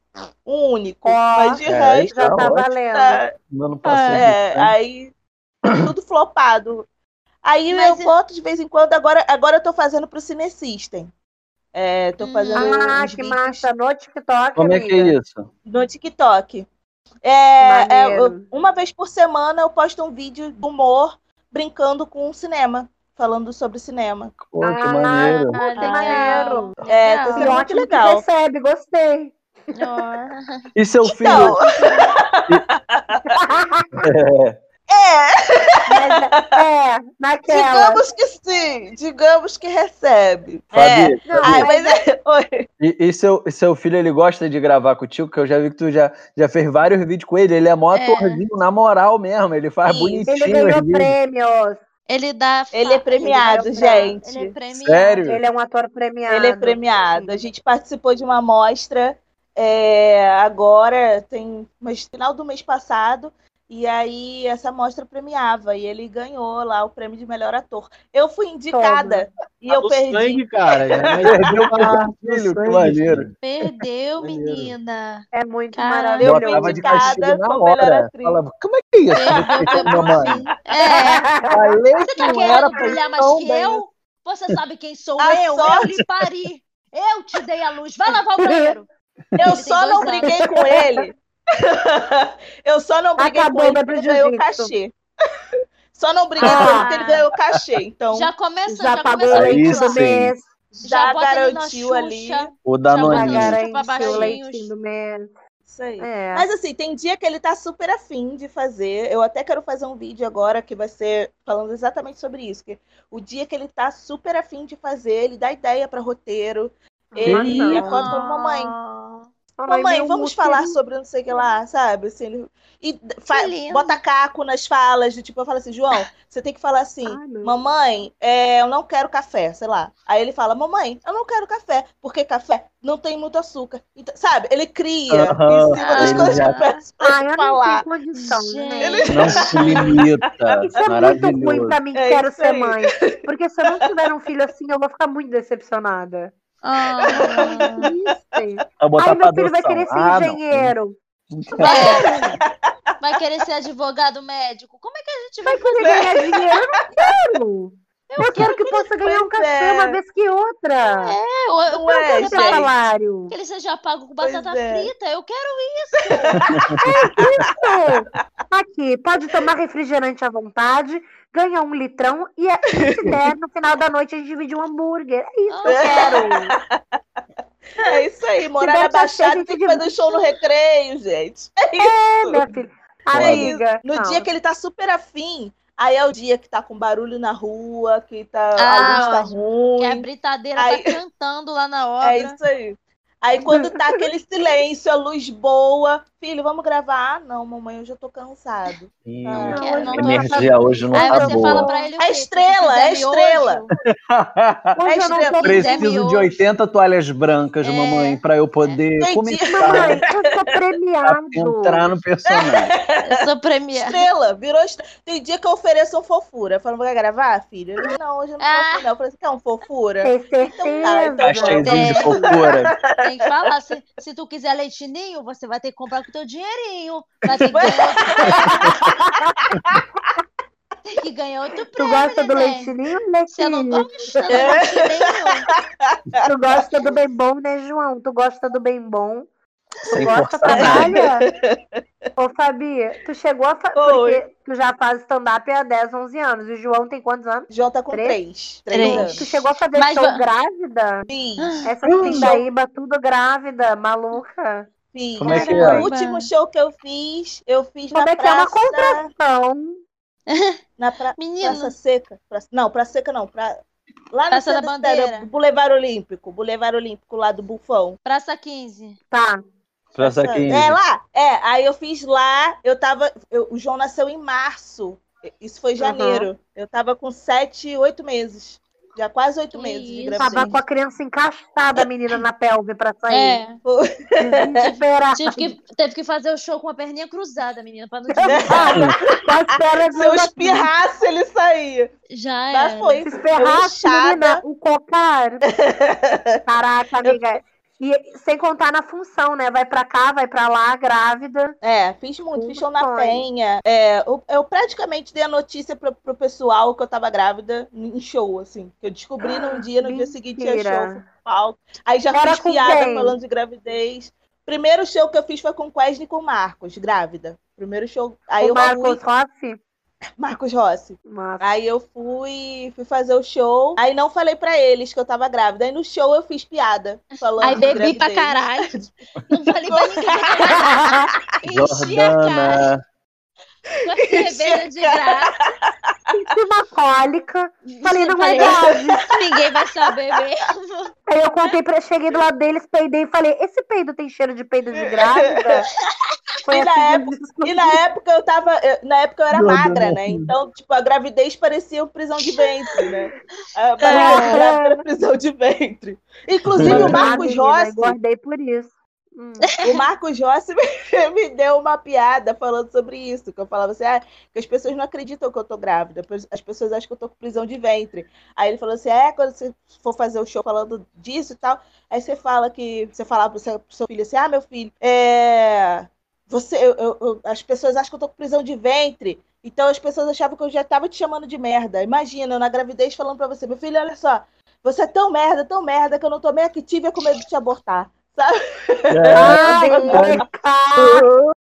[SPEAKER 4] Um único.
[SPEAKER 1] Ó,
[SPEAKER 4] mas de
[SPEAKER 3] é,
[SPEAKER 4] resto,
[SPEAKER 1] Já tá valendo.
[SPEAKER 4] tá-
[SPEAKER 3] passado.
[SPEAKER 4] é,
[SPEAKER 3] né?
[SPEAKER 4] aí tudo flopado. Aí
[SPEAKER 2] Mas
[SPEAKER 4] eu
[SPEAKER 2] e-
[SPEAKER 4] boto de vez em quando, agora, agora eu tô fazendo pro Cine System. É, tô fazendo
[SPEAKER 1] Ah, que
[SPEAKER 4] vídeos
[SPEAKER 1] massa. No TikTok,
[SPEAKER 3] Como é que é
[SPEAKER 1] amiga.
[SPEAKER 3] isso?
[SPEAKER 4] no TikTok. É, é, uma vez por semana eu posto um vídeo de humor brincando com o cinema, falando sobre cinema.
[SPEAKER 3] Pô, que
[SPEAKER 1] Ah,
[SPEAKER 3] maneiro.
[SPEAKER 2] Ah,
[SPEAKER 1] Que maneiro.
[SPEAKER 4] É, sendo muito legal.
[SPEAKER 1] recebe, gostei.
[SPEAKER 2] Ó. [laughs]
[SPEAKER 3] E seu filho? [laughs]
[SPEAKER 4] Então, [laughs]
[SPEAKER 3] É,
[SPEAKER 1] Mas, é, [laughs] naquela.
[SPEAKER 4] digamos que sim, digamos que recebe.
[SPEAKER 3] Fabi,
[SPEAKER 4] É. Ai,
[SPEAKER 1] mas
[SPEAKER 4] mas é- Oi.
[SPEAKER 3] E, e seu, seu filho, ele gosta de gravar contigo? Que eu já vi que tu já, já fez vários vídeos com ele. Ele é mó
[SPEAKER 2] É.
[SPEAKER 3] atorzinho, na moral mesmo. Ele faz
[SPEAKER 4] Isso.
[SPEAKER 3] bonitinho
[SPEAKER 1] ele ganhou prêmios.
[SPEAKER 2] Ele dá.
[SPEAKER 4] Ele é premiado,
[SPEAKER 1] ele é-
[SPEAKER 4] gente.
[SPEAKER 2] Ele é premiado.
[SPEAKER 3] Sério?
[SPEAKER 1] Ele é um ator premiado.
[SPEAKER 4] Ele é premiado. A gente participou de uma amostra é, agora, tem mas final do mês passado, e aí essa amostra premiava, e ele ganhou lá o prêmio de melhor ator. Eu fui indicada e
[SPEAKER 5] Tá
[SPEAKER 4] eu perdi.
[SPEAKER 5] sangue, cara. Vai- [laughs]
[SPEAKER 3] Perdeu
[SPEAKER 5] Ah,
[SPEAKER 3] filho, que maneiro.
[SPEAKER 2] Perdeu, menina.
[SPEAKER 1] É muito
[SPEAKER 2] Caramba.
[SPEAKER 4] Eu fui
[SPEAKER 1] maravilhoso.
[SPEAKER 4] Indicada como melhor
[SPEAKER 3] hora.
[SPEAKER 4] atriz.
[SPEAKER 3] Falava, como é que é isso?
[SPEAKER 2] Pro
[SPEAKER 3] Mamãe.
[SPEAKER 2] É.
[SPEAKER 3] Falei
[SPEAKER 2] Você
[SPEAKER 3] que
[SPEAKER 2] tá
[SPEAKER 3] não era
[SPEAKER 2] querendo
[SPEAKER 3] pra
[SPEAKER 2] brilhar
[SPEAKER 3] ir
[SPEAKER 2] mais
[SPEAKER 3] tão
[SPEAKER 2] que
[SPEAKER 3] bem.
[SPEAKER 2] eu? Você sabe quem sou
[SPEAKER 4] A
[SPEAKER 2] eu? Eu
[SPEAKER 4] sorte-
[SPEAKER 2] lhe pari. Eu te dei a luz. Vai lavar o banheiro.
[SPEAKER 4] Eu
[SPEAKER 2] Ele
[SPEAKER 4] só não
[SPEAKER 2] anos.
[SPEAKER 4] briguei com ele. [laughs] eu só não briguei
[SPEAKER 1] Acabou
[SPEAKER 4] com ele porque ele ganhou
[SPEAKER 1] jiu-jitsu.
[SPEAKER 4] cachê. [laughs] Só não briguei com
[SPEAKER 1] Ah.
[SPEAKER 4] ele porque ele ganhou cachê. Então,
[SPEAKER 2] Já começa,
[SPEAKER 1] Já
[SPEAKER 2] já,
[SPEAKER 1] pagou
[SPEAKER 2] começa
[SPEAKER 1] o
[SPEAKER 2] a
[SPEAKER 3] Aí sim.
[SPEAKER 1] mês.
[SPEAKER 4] já
[SPEAKER 2] na
[SPEAKER 4] garantiu ali.
[SPEAKER 3] O
[SPEAKER 2] Já
[SPEAKER 3] Danoninho.
[SPEAKER 2] pra
[SPEAKER 1] o leitinho do mês.
[SPEAKER 4] Isso aí.
[SPEAKER 1] É.
[SPEAKER 4] Mas assim, tem dia que ele tá super afim de fazer. Eu até quero fazer um vídeo agora que vai ser falando exatamente sobre isso. Que o dia que ele tá super afim de fazer, ele dá ideia pra roteiro. Ele acorda e fala, mamãe,
[SPEAKER 1] Ai,
[SPEAKER 4] mamãe, vamos
[SPEAKER 1] útero.
[SPEAKER 4] falar sobre não sei o que lá, sabe? Assim, ele... E fa- bota caco nas falas, do tipo, eu falo assim, João, você tem que falar assim, mamãe, é, eu não quero café, sei lá. Aí ele fala, mamãe, eu não quero café, porque café não tem muito açúcar. Então, sabe? Ele cria
[SPEAKER 3] Aham,
[SPEAKER 4] em cima das
[SPEAKER 2] ele
[SPEAKER 4] coisas
[SPEAKER 3] já-
[SPEAKER 4] que eu peço pra ele
[SPEAKER 1] não
[SPEAKER 4] falar.
[SPEAKER 1] condição, né?
[SPEAKER 2] Gente. [laughs]
[SPEAKER 3] Não se limita.
[SPEAKER 1] Isso é muito ruim pra mim que
[SPEAKER 4] É
[SPEAKER 1] quero ser
[SPEAKER 4] aí.
[SPEAKER 1] mãe. Porque se eu não tiver um filho assim, eu vou ficar muito decepcionada.
[SPEAKER 2] Ah. [laughs]
[SPEAKER 1] Isso. Ai, meu filho vai querer ser
[SPEAKER 3] Ah,
[SPEAKER 1] engenheiro.
[SPEAKER 2] Vai, vai querer ser advogado médico. Como é que a gente vai
[SPEAKER 1] Vai querer ganhar dinheiro? Eu não quero. Eu, quero que possa ganhar um cachê
[SPEAKER 4] é.
[SPEAKER 1] uma vez que outra.
[SPEAKER 2] fazer? Eu, eu
[SPEAKER 1] Eu
[SPEAKER 4] é,
[SPEAKER 1] quero
[SPEAKER 4] gente.
[SPEAKER 1] salário.
[SPEAKER 2] que ele seja pago com
[SPEAKER 4] Pois
[SPEAKER 2] batata
[SPEAKER 4] é.
[SPEAKER 2] frita. Eu quero
[SPEAKER 1] Isso. Aqui, pode tomar refrigerante à vontade, ganha um litrão e é, [laughs] se der, no final da noite a gente divide um hambúrguer. É isso que eu quero. [laughs]
[SPEAKER 4] É isso aí, morar na Baixada tem que fazer show no recreio, gente. [laughs] É
[SPEAKER 1] É,
[SPEAKER 4] isso.
[SPEAKER 1] minha filha.
[SPEAKER 4] É
[SPEAKER 1] Amiga.
[SPEAKER 4] No
[SPEAKER 1] não.
[SPEAKER 4] dia que ele tá super afim, Aí é o dia que tá com barulho na rua, que tá,
[SPEAKER 2] Ah,
[SPEAKER 4] a luz tá
[SPEAKER 2] ótimo.
[SPEAKER 4] ruim.
[SPEAKER 2] Que a britadeira
[SPEAKER 4] Aí-
[SPEAKER 2] tá cantando lá na obra.
[SPEAKER 4] É isso aí. Aí quando tá [laughs] aquele silêncio, a luz boa, filho, vamos gravar? Ah, não, mamãe, eu já tô cansado. Ah,
[SPEAKER 2] Não,
[SPEAKER 3] a
[SPEAKER 2] não tô-
[SPEAKER 3] energia hoje não
[SPEAKER 2] Aí
[SPEAKER 3] tá
[SPEAKER 2] você
[SPEAKER 3] boa.
[SPEAKER 2] fala pra ele
[SPEAKER 4] É estrela, é estrela.
[SPEAKER 1] Hoje [laughs] não
[SPEAKER 4] estrela.
[SPEAKER 1] tô
[SPEAKER 3] Preciso de
[SPEAKER 2] miojo.
[SPEAKER 3] 80 toalhas brancas,
[SPEAKER 2] É.
[SPEAKER 3] mamãe, pra eu poder
[SPEAKER 4] Entendi.
[SPEAKER 3] começar
[SPEAKER 1] Mamãe, eu sou
[SPEAKER 3] a
[SPEAKER 1] premiado.
[SPEAKER 3] entrar no personagem. [laughs]
[SPEAKER 2] eu sou premiada.
[SPEAKER 4] Estrela, virou estrela. Tem dia que eu ofereço um fofura. Falando, vai gravar, filho? Eu, não, hoje eu não
[SPEAKER 2] Ah.
[SPEAKER 4] posso, não. Eu falei quer um fofura?
[SPEAKER 1] Tem
[SPEAKER 4] Então tá,
[SPEAKER 1] certeza.
[SPEAKER 4] então
[SPEAKER 3] Tá cheizinho de
[SPEAKER 2] É.
[SPEAKER 3] fofura.
[SPEAKER 2] Tem que falar. Se, se tu quiser leitinho, você vai ter que comprar com teu dinheirinho. Vai ter que ganhar outro Tem que ganhar outro
[SPEAKER 1] Tu
[SPEAKER 2] prêmio,
[SPEAKER 1] gosta do
[SPEAKER 2] neném.
[SPEAKER 1] leitinho, né,
[SPEAKER 2] Você não
[SPEAKER 1] filho?
[SPEAKER 2] gosta do leitinho?
[SPEAKER 1] Tu gosta do bem bom, né, João? Tu gosta do bem bom. Tu
[SPEAKER 3] Sem
[SPEAKER 1] gosta, trabalha. Ô, Fabi, tu chegou a... Fa... Porque tu já faz stand-up há 10, 11 anos. E o João tem quantos anos?
[SPEAKER 4] João tá com
[SPEAKER 1] Três?
[SPEAKER 4] três. Três,
[SPEAKER 2] Três.
[SPEAKER 4] anos.
[SPEAKER 1] Tu chegou a fazer
[SPEAKER 2] Mas
[SPEAKER 1] show grávida?
[SPEAKER 4] Fiz,
[SPEAKER 1] Essas pindaíba tudo grávida, maluca.
[SPEAKER 4] fiz.
[SPEAKER 3] Como é que
[SPEAKER 4] o
[SPEAKER 3] é?
[SPEAKER 4] último show que eu fiz, eu fiz
[SPEAKER 1] Como
[SPEAKER 4] na
[SPEAKER 1] é que é uma
[SPEAKER 4] praça...
[SPEAKER 1] contração? [laughs]
[SPEAKER 4] na pra... Praça Seca. Praça- Não, Praça Seca não. Pra... Lá na
[SPEAKER 2] Praça da
[SPEAKER 4] Cidade
[SPEAKER 2] Bandeira.
[SPEAKER 4] Boulevard Olímpico. Boulevard Olímpico, lá do Bufão.
[SPEAKER 2] Praça 15.
[SPEAKER 1] Tá.
[SPEAKER 3] 15.
[SPEAKER 4] É lá, é. Aí eu fiz lá, eu tava. eu- o João nasceu em março. Isso foi janeiro. Eu tava com sete, oito meses. Já quase oito
[SPEAKER 2] Que
[SPEAKER 4] meses de
[SPEAKER 2] isso.
[SPEAKER 1] Tava
[SPEAKER 4] gravidez.
[SPEAKER 1] com a criança encaixada, a menina, na pelve pra sair.
[SPEAKER 2] É.
[SPEAKER 1] Desesperada.
[SPEAKER 2] Tive que, teve que fazer o show com a perninha cruzada, menina, pra não
[SPEAKER 1] pernas [laughs]
[SPEAKER 4] Se eu
[SPEAKER 1] assim,
[SPEAKER 4] espirrasse, ele saía.
[SPEAKER 2] Já
[SPEAKER 4] Mas
[SPEAKER 2] era.
[SPEAKER 4] foi.
[SPEAKER 1] Se
[SPEAKER 4] Eu inchada.
[SPEAKER 1] menina, o cocar. [laughs] Caraca, amiga. E sem contar na função, né? Vai pra cá, vai pra lá, grávida.
[SPEAKER 4] É, fiz muito, fiz show na. Penha. É, eu, eu praticamente dei a notícia pro, pro pessoal que eu tava grávida em show, assim. Que eu descobri num dia, no dia seguinte tinha
[SPEAKER 1] Mentira.
[SPEAKER 4] show, fui palco. Aí já
[SPEAKER 1] Era
[SPEAKER 4] fiz piada
[SPEAKER 1] quem?
[SPEAKER 4] falando de gravidez. Primeiro show que eu fiz foi com o Wesley e com o Marcos, grávida. Primeiro show. Aí
[SPEAKER 1] o
[SPEAKER 4] eu
[SPEAKER 1] Marcos
[SPEAKER 4] fui.
[SPEAKER 1] Rossi.
[SPEAKER 4] Marcos Rossi.
[SPEAKER 1] Nossa.
[SPEAKER 4] Aí eu fui, fui fazer o show. Aí não falei pra eles que eu tava grávida. Aí no show eu fiz piada. Falando
[SPEAKER 2] Aí bebi pra caralho. [laughs] Não falei pra ninguém. Enchi a cara
[SPEAKER 3] Jordana.
[SPEAKER 2] com [laughs] a cerveja de graça.
[SPEAKER 1] Senti uma cólica. Falei, não é grave. [laughs]
[SPEAKER 2] Ninguém vai saber mesmo.
[SPEAKER 1] Aí eu contei pra. Cheguei do lado deles, peidei e falei: esse peido tem cheiro de peido de grávida? [laughs] Foi
[SPEAKER 4] E na
[SPEAKER 1] assim que
[SPEAKER 4] época-
[SPEAKER 1] eu.
[SPEAKER 4] E na época eu tava. eu- na época eu era
[SPEAKER 3] Não,
[SPEAKER 4] magra,
[SPEAKER 3] não,
[SPEAKER 4] né?
[SPEAKER 3] não.
[SPEAKER 4] Então, tipo, a gravidez parecia uma prisão de ventre, né? A
[SPEAKER 1] É.
[SPEAKER 4] era prisão de ventre. Inclusive o Marcos
[SPEAKER 1] menina,
[SPEAKER 4] Rossi,
[SPEAKER 1] Engordei por isso. Hum.
[SPEAKER 4] o Marcos Rossi [laughs] me, deu uma piada falando sobre isso. Que eu falava assim, ah, que as pessoas não acreditam que eu tô grávida. As pessoas acham que eu tô com prisão de ventre. Aí ele falou assim: é, quando você for fazer o show falando disso e tal, aí você fala que. Você falar pro seu, pro seu filho assim, ah, meu filho, é. Você, eu- eu- as pessoas acham que eu tô com prisão de ventre. Então as pessoas achavam que eu já tava te chamando de merda. Imagina, eu na gravidez falando pra você, meu filho, olha só, você é tão merda, tão merda, que eu não tomei Activia com medo de te abortar.
[SPEAKER 3] É,
[SPEAKER 1] Ai, cara.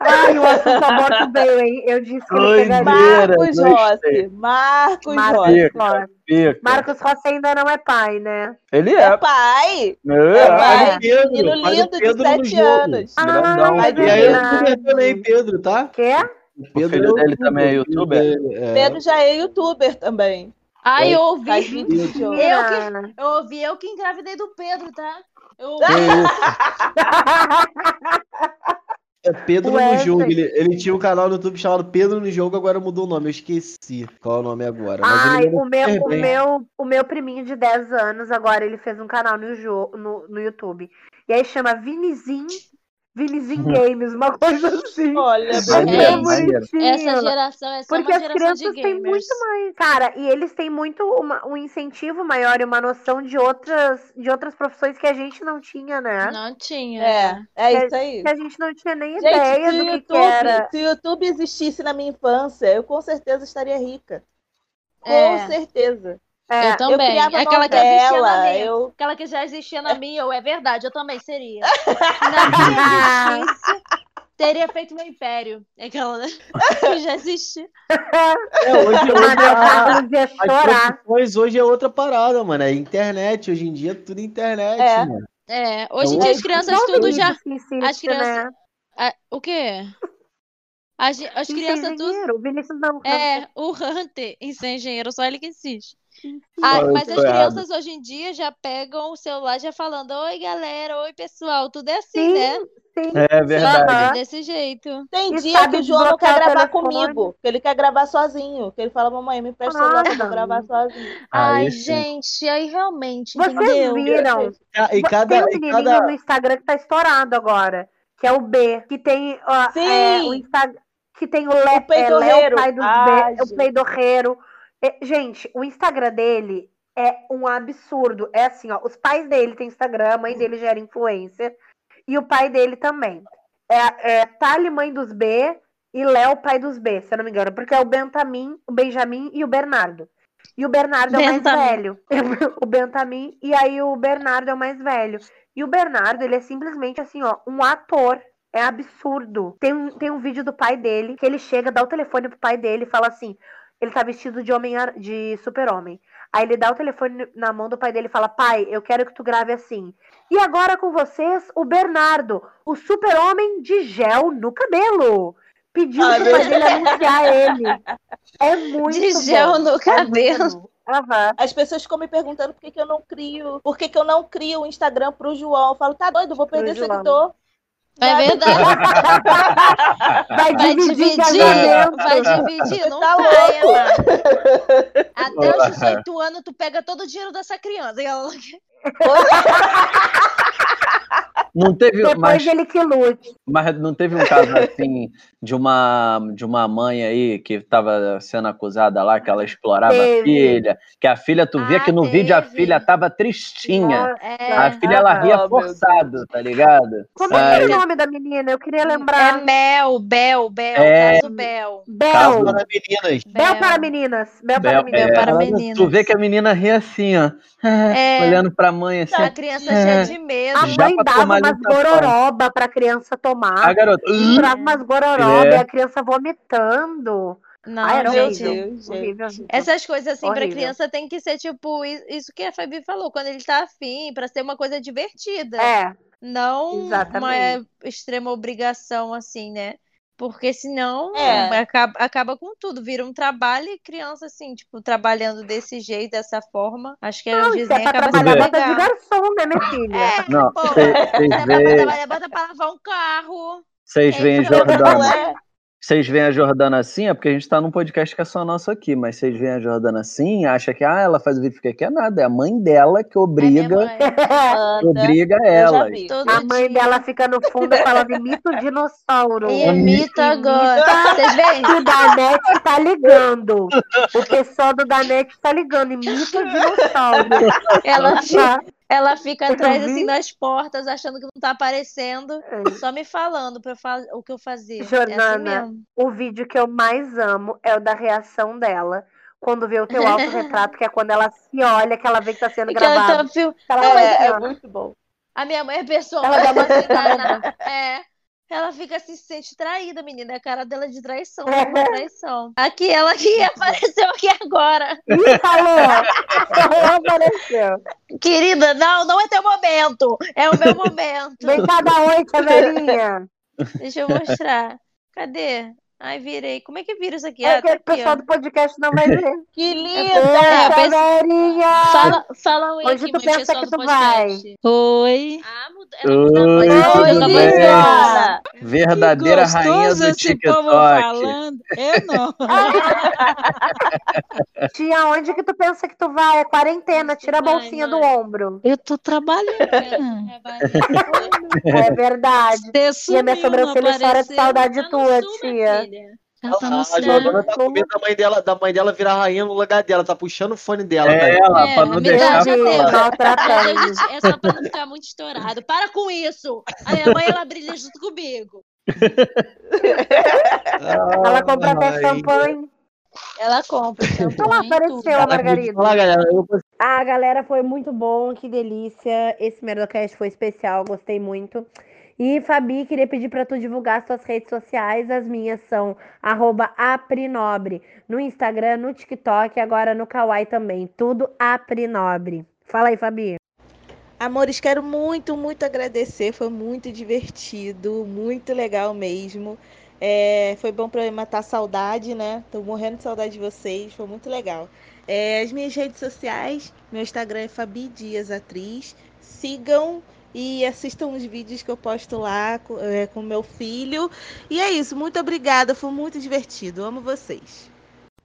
[SPEAKER 1] Ai, o assunto aborto veio, hein? Eu disse que ele pegaria.
[SPEAKER 4] Marcos. Rossi. Marcos
[SPEAKER 1] Marcos
[SPEAKER 4] Rossi.
[SPEAKER 3] Fica.
[SPEAKER 1] Marcos Rossi ainda não é pai, né?
[SPEAKER 3] Ele
[SPEAKER 4] É
[SPEAKER 3] é.
[SPEAKER 4] pai.
[SPEAKER 3] É,
[SPEAKER 4] pai.
[SPEAKER 3] o
[SPEAKER 4] Menino
[SPEAKER 3] Pedro, faz o
[SPEAKER 4] lindo de
[SPEAKER 3] Pedro no
[SPEAKER 4] sete
[SPEAKER 3] jogo.
[SPEAKER 4] anos.
[SPEAKER 3] Grandão.
[SPEAKER 1] Ai,
[SPEAKER 5] E aí eu youtuber também, Pedro, tá?
[SPEAKER 1] Quê?
[SPEAKER 5] O
[SPEAKER 3] O filho dele também é youtuber?
[SPEAKER 5] É.
[SPEAKER 4] Pedro já é youtuber também.
[SPEAKER 2] Ai, eu
[SPEAKER 4] Faz
[SPEAKER 2] ouvi.
[SPEAKER 4] de jogo.
[SPEAKER 2] Eu que-. Eu ouvi, eu que engravidei do Pedro, tá? Eu?
[SPEAKER 5] É Pedro no jogo. Ele, ele tinha um canal no YouTube chamado Pedro no jogo, agora mudou o nome. Eu esqueci qual é o nome agora. Mas
[SPEAKER 1] Ai, o meu, o,
[SPEAKER 5] bem.
[SPEAKER 1] meu, o meu priminho de 10 anos, agora ele fez um canal no, jo no, no YouTube. E aí chama Vinizin, Vinizin Games, uma coisa assim.
[SPEAKER 4] Olha,
[SPEAKER 1] é bonitinho.
[SPEAKER 2] Essa geração é só
[SPEAKER 1] Porque
[SPEAKER 2] uma
[SPEAKER 1] as crianças
[SPEAKER 2] de
[SPEAKER 1] têm muito mais. Cara, e eles têm muito uma- um incentivo maior e uma noção de outras, de outras profissões que a gente não tinha, né?
[SPEAKER 2] Não tinha.
[SPEAKER 4] É, é isso aí.
[SPEAKER 1] Que a gente não tinha nem
[SPEAKER 4] Gente,
[SPEAKER 1] ideia
[SPEAKER 4] se
[SPEAKER 1] do que,
[SPEAKER 4] YouTube,
[SPEAKER 1] que era.
[SPEAKER 4] se o YouTube existisse na minha infância, eu com certeza estaria rica. Com
[SPEAKER 2] É.
[SPEAKER 4] certeza.
[SPEAKER 1] É,
[SPEAKER 2] Eu também.
[SPEAKER 4] criava
[SPEAKER 2] Aquela que existia na
[SPEAKER 4] novela,
[SPEAKER 2] minha.
[SPEAKER 4] eu-
[SPEAKER 2] Aquela que já existia na minha, eu, é verdade, eu também seria. [laughs] Na minha teria feito meu império. Aquela, né? Que já existe.
[SPEAKER 5] É, hoje, [laughs] hoje a-
[SPEAKER 1] eu
[SPEAKER 5] as
[SPEAKER 1] chorar.
[SPEAKER 5] profissões hoje é outra parada, mano. É internet. Hoje em dia é tudo internet,
[SPEAKER 4] É.
[SPEAKER 5] mano.
[SPEAKER 2] É, hoje em dia as crianças tudo já. as crianças-
[SPEAKER 1] né?
[SPEAKER 2] Ah, o quê? A As
[SPEAKER 1] é
[SPEAKER 2] crianças tudo.
[SPEAKER 1] engenheiro. O Vinícius não.
[SPEAKER 2] É, o Hunter em ser engenheiro, só ele que insiste. Ah, mas as
[SPEAKER 3] errado.
[SPEAKER 2] crianças hoje em dia já pegam o celular já falando: Oi, galera, oi, pessoal. Tudo é assim,
[SPEAKER 1] Sim,
[SPEAKER 2] né?
[SPEAKER 1] sim.
[SPEAKER 3] É verdade.
[SPEAKER 1] Aham.
[SPEAKER 2] Desse jeito.
[SPEAKER 4] Tem
[SPEAKER 1] E
[SPEAKER 4] dia que o João não quer gravar
[SPEAKER 1] telefone.
[SPEAKER 4] comigo, que ele quer gravar sozinho. Que ele fala, mamãe, me presta o celular vou
[SPEAKER 1] Ah,
[SPEAKER 4] gravar sozinho.
[SPEAKER 2] Ai,
[SPEAKER 3] Aí
[SPEAKER 2] gente, aí realmente,
[SPEAKER 1] Vocês
[SPEAKER 2] entendeu?
[SPEAKER 1] viram?
[SPEAKER 5] Ca- E
[SPEAKER 1] Tem
[SPEAKER 5] cada,
[SPEAKER 1] um
[SPEAKER 5] e
[SPEAKER 1] menininho
[SPEAKER 5] cada,
[SPEAKER 1] no Instagram que tá estourado agora, que é o B, que tem ó,
[SPEAKER 4] Sim!
[SPEAKER 1] é, o Instagram, que tem o, Le,
[SPEAKER 4] O
[SPEAKER 1] é, Léo,
[SPEAKER 4] peidorreiro.
[SPEAKER 1] pai dos
[SPEAKER 4] Ah,
[SPEAKER 1] B, o peidorreiro. É, gente, o Instagram dele é um absurdo. É assim, ó, os pais dele têm Instagram, a mãe dele já era influencer, e o pai dele também. É, é Tali, mãe dos B, e Léo, pai dos B, se eu não me engano, porque é o Bentamin, o Benjamin e o Bernardo. E o Bernardo é o mais velho. [laughs] o Bentamin, e aí o Bernardo é o mais velho. E o Bernardo, ele é simplesmente assim, ó, um ator. É absurdo. Tem um, tem um vídeo do pai dele, que ele chega, dá o telefone pro pai dele e fala assim: ele tá vestido de homem de super-homem. Aí ele dá o telefone na mão do pai dele e fala: Pai, eu quero que tu grave assim. E agora com vocês, o Bernardo, o super-homem de gel no cabelo. Pediu pro pai dele anunciar ele. É muito
[SPEAKER 2] De gel
[SPEAKER 1] bom.
[SPEAKER 2] no
[SPEAKER 1] É
[SPEAKER 2] cabelo.
[SPEAKER 1] Aham.
[SPEAKER 4] As pessoas ficam me perguntando por que, que eu não crio, por que, que eu não crio o Instagram pro João. Eu falo, tá doido, vou perder seguidor.
[SPEAKER 2] É verdade.
[SPEAKER 1] Vai,
[SPEAKER 2] Vai
[SPEAKER 1] dividir,
[SPEAKER 2] vai dividir, não
[SPEAKER 4] Tá
[SPEAKER 2] vai,
[SPEAKER 4] louco.
[SPEAKER 2] Amar. Até os 18 anos, tu pega todo o dinheiro dessa criança. E ela- [laughs]
[SPEAKER 3] Não teve,
[SPEAKER 1] Depois
[SPEAKER 3] mas,
[SPEAKER 1] ele que lute.
[SPEAKER 3] mas não teve um caso assim de uma, de uma mãe aí que estava sendo acusada lá, que ela explorava a
[SPEAKER 1] Teve.
[SPEAKER 3] filha, que a filha, tu via
[SPEAKER 2] Ah,
[SPEAKER 3] que no vídeo a
[SPEAKER 2] teve.
[SPEAKER 3] filha tava tristinha.
[SPEAKER 2] É,
[SPEAKER 3] A filha ela
[SPEAKER 1] Ah,
[SPEAKER 3] ria
[SPEAKER 4] meu
[SPEAKER 3] forçado, tá ligado?
[SPEAKER 1] Como é era o nome da menina? Eu queria
[SPEAKER 2] é
[SPEAKER 1] lembrar.
[SPEAKER 2] Mel, Bel, Bel,
[SPEAKER 3] É.
[SPEAKER 2] caso Bel.
[SPEAKER 1] Bel.
[SPEAKER 3] Caso-
[SPEAKER 5] para meninas.
[SPEAKER 1] Bel para meninas. Bel para
[SPEAKER 3] Bel-
[SPEAKER 1] meninas.
[SPEAKER 2] é. para meninas.
[SPEAKER 3] Tu vê que a menina ria assim, ó.
[SPEAKER 2] É. [laughs]
[SPEAKER 3] Olhando pra mãe assim.
[SPEAKER 2] A criança cheia de medo.
[SPEAKER 1] A mãe dava
[SPEAKER 3] tomar
[SPEAKER 1] umas gororoba pra criança
[SPEAKER 3] A
[SPEAKER 1] tomar.
[SPEAKER 3] garota.
[SPEAKER 1] Misturava umas gororoba
[SPEAKER 3] É.
[SPEAKER 1] e a criança vomitando.
[SPEAKER 2] Não,
[SPEAKER 1] Ai, era horrível.
[SPEAKER 2] gente.
[SPEAKER 1] Horrível. horrível.
[SPEAKER 2] Essas coisas assim pra
[SPEAKER 1] Horrível.
[SPEAKER 2] criança tem que ser tipo isso que a Fabi falou, quando ele tá afim, pra ser uma coisa divertida.
[SPEAKER 1] É,
[SPEAKER 2] Não
[SPEAKER 1] Exatamente.
[SPEAKER 2] uma extrema obrigação assim, né? Porque senão
[SPEAKER 4] É.
[SPEAKER 2] acaba, acaba com tudo, vira um trabalho e criança assim, tipo, trabalhando desse jeito, dessa forma. Acho que
[SPEAKER 1] não,
[SPEAKER 2] o
[SPEAKER 1] isso é
[SPEAKER 2] desenho
[SPEAKER 1] pra
[SPEAKER 2] acaba sendo
[SPEAKER 1] trabalhar bota de
[SPEAKER 2] legal.
[SPEAKER 1] garçom, né, minha filha?
[SPEAKER 2] É,
[SPEAKER 3] Não,
[SPEAKER 2] pô,
[SPEAKER 3] vocês
[SPEAKER 2] se é pra
[SPEAKER 3] veem,
[SPEAKER 2] trabalhar, bota pra lavar um carro.
[SPEAKER 3] vocês
[SPEAKER 2] É
[SPEAKER 3] veem Jordana.
[SPEAKER 4] É?
[SPEAKER 3] Vocês veem a Jordana assim, é porque a gente tá num podcast que é só nosso aqui, mas vocês veem a Jordana assim, acha que ah, ela faz o vídeo fica aqui, é nada, é a mãe dela que
[SPEAKER 2] É [laughs]
[SPEAKER 3] obriga.
[SPEAKER 4] Anda.
[SPEAKER 3] obriga ela.
[SPEAKER 1] A mãe
[SPEAKER 2] dia.
[SPEAKER 1] dela fica no fundo falando imita o dinossauro.
[SPEAKER 2] E imita agora. Vocês veem?
[SPEAKER 1] O Danete tá ligando. O pessoal do Danete tá ligando. Imita o dinossauro.
[SPEAKER 2] Ela
[SPEAKER 1] Tá?
[SPEAKER 2] Ela fica atrás assim nas portas, achando que não tá aparecendo,
[SPEAKER 1] É.
[SPEAKER 2] só me falando pra o que eu fazer. É assim
[SPEAKER 1] Jordana. O vídeo que eu mais amo é o da reação dela. Quando vê o teu [laughs] autorretrato, que é quando ela se olha, que ela vê que tá sendo gravado.
[SPEAKER 2] tá
[SPEAKER 1] Ela
[SPEAKER 2] Não,
[SPEAKER 4] É,
[SPEAKER 1] ó.
[SPEAKER 4] é muito bom.
[SPEAKER 2] A minha mãe é pessoa.
[SPEAKER 1] Ela dá uma [laughs]
[SPEAKER 2] É. Ela fica se sente traída, menina. É a cara dela de traição, é uma [laughs] traição. Aqui, ela que apareceu aqui agora.
[SPEAKER 1] Ih, falou! Apareceu.
[SPEAKER 2] Querida, não, não é teu momento. É o meu momento.
[SPEAKER 1] Vem cá dar oi, tia Verinha.
[SPEAKER 2] Deixa eu mostrar. Cadê? Ai, virei. Como é que vira isso aqui?
[SPEAKER 1] É
[SPEAKER 2] Ah,
[SPEAKER 1] que
[SPEAKER 2] tá
[SPEAKER 1] o pessoal do podcast não vai ver. [laughs]
[SPEAKER 4] Que
[SPEAKER 1] Oi,
[SPEAKER 4] linda!
[SPEAKER 2] É,
[SPEAKER 1] tia
[SPEAKER 2] pensa-
[SPEAKER 1] Verinha!
[SPEAKER 2] Fala, fala um
[SPEAKER 1] Onde
[SPEAKER 2] aqui,
[SPEAKER 1] tu pensa que tu vai?
[SPEAKER 6] Oi.
[SPEAKER 2] Ah, muda.
[SPEAKER 3] Oi,
[SPEAKER 2] dela.
[SPEAKER 4] Ana.
[SPEAKER 3] Verdadeira
[SPEAKER 6] que
[SPEAKER 3] rainha do TikTok.
[SPEAKER 6] falando. [laughs] Eu não.
[SPEAKER 1] Tia, onde que tu pensa que tu vai? É quarentena, tira a
[SPEAKER 2] Vai,
[SPEAKER 1] bolsinha do ombro.
[SPEAKER 6] Eu tô trabalhando.
[SPEAKER 2] É.
[SPEAKER 1] É verdade.
[SPEAKER 6] Você
[SPEAKER 1] E a minha sobrancelha chora de saudade tua, tia.
[SPEAKER 2] Filha.
[SPEAKER 6] Ela tá
[SPEAKER 5] A tá com medo da mãe dela, da mãe dela virar rainha no lugar dela, tá puxando o fone dela.
[SPEAKER 3] É
[SPEAKER 5] velho.
[SPEAKER 3] ela,
[SPEAKER 2] É,
[SPEAKER 3] pra não
[SPEAKER 2] a
[SPEAKER 3] deixar
[SPEAKER 2] verdade é
[SPEAKER 3] falar.
[SPEAKER 2] gente, é só pra não ficar muito estourado. Para com isso! A minha mãe, ela brilha junto comigo. [laughs]
[SPEAKER 1] Ela compra até
[SPEAKER 5] Ai.
[SPEAKER 1] champanhe.
[SPEAKER 2] Ela compra
[SPEAKER 1] Ela
[SPEAKER 2] champanhe e
[SPEAKER 1] apareceu, a Margarida.
[SPEAKER 5] Fala, galera. Eu
[SPEAKER 1] Ah, galera, foi muito bom, que delícia. Esse Merdocast foi especial, gostei muito. E, Fabi, queria pedir para tu divulgar suas redes sociais. As minhas são aprinobre no Instagram, no TikTok agora no Kawaii também. Tudo aprinobre. Fala aí, Fabi.
[SPEAKER 4] Amores, quero muito, muito agradecer. Foi muito divertido, muito legal mesmo. É, foi bom para matar saudade, né? Tô morrendo de saudade de vocês, foi muito legal. É, as minhas redes sociais, meu Instagram é Fabi Dias Atriz. Sigam e assistam os vídeos que eu posto lá com, é, com meu filho. E é isso, muito obrigada, foi muito divertido. Amo vocês.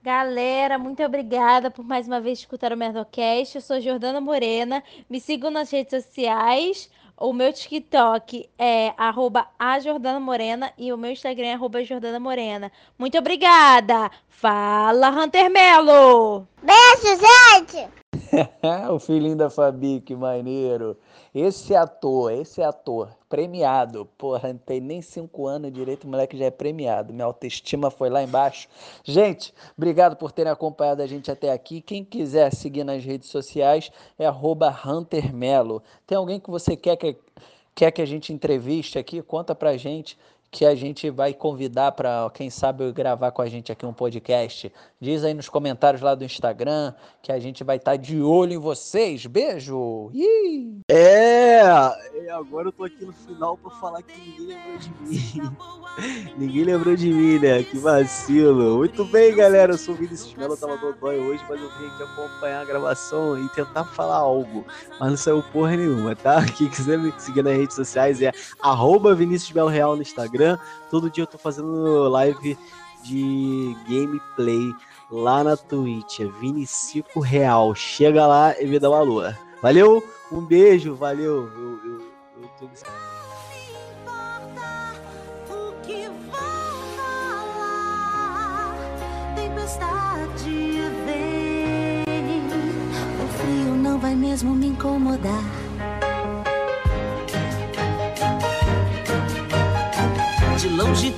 [SPEAKER 2] Galera, muito obrigada por mais uma vez escutar o Merdocast. Eu sou Jordana Morena. Me sigam nas redes sociais. O meu TikTok é arroba a Jordana Morena e o meu Instagram é arroba Jordana Morena. Muito obrigada! Fala, Hunter Melo!
[SPEAKER 7] Beijo, gente! [laughs]
[SPEAKER 3] o filhinho da Fabi, que maneiro. Esse ator, esse ator, premiado. Porra, não tem nem cinco anos direito, o moleque já é premiado. Minha autoestima foi lá embaixo. Gente, obrigado por terem acompanhado a gente até aqui. Quem quiser seguir nas redes sociais é @huntermelo. Tem alguém que você quer que, quer que a gente entreviste aqui? Conta pra gente que a gente vai convidar para, quem sabe, gravar com a gente aqui um podcast. Diz aí nos comentários lá do Instagram que a gente vai estar tá de olho em vocês. Beijo! Ih!
[SPEAKER 5] É, agora eu tô aqui no final para falar que ninguém lembrou de mim. [laughs] ninguém lembrou de mim, né? Que vacilo. Muito bem, galera. Eu sou o Vinícius Melo, tava dodói hoje, mas eu vim aqui acompanhar a gravação e tentar falar algo. Mas não saiu porra nenhuma, tá? Quem quiser me seguir nas redes sociais é arroba Vinícius Real no Instagram Instagram. Todo dia eu tô fazendo live de gameplay lá na Twitch. É Vinicico Real. Chega lá e me dá uma lua. Valeu? Um beijo, valeu. Eu, eu, eu tô
[SPEAKER 7] Tempestade vem, o frio não vai mesmo me incomodar. De longe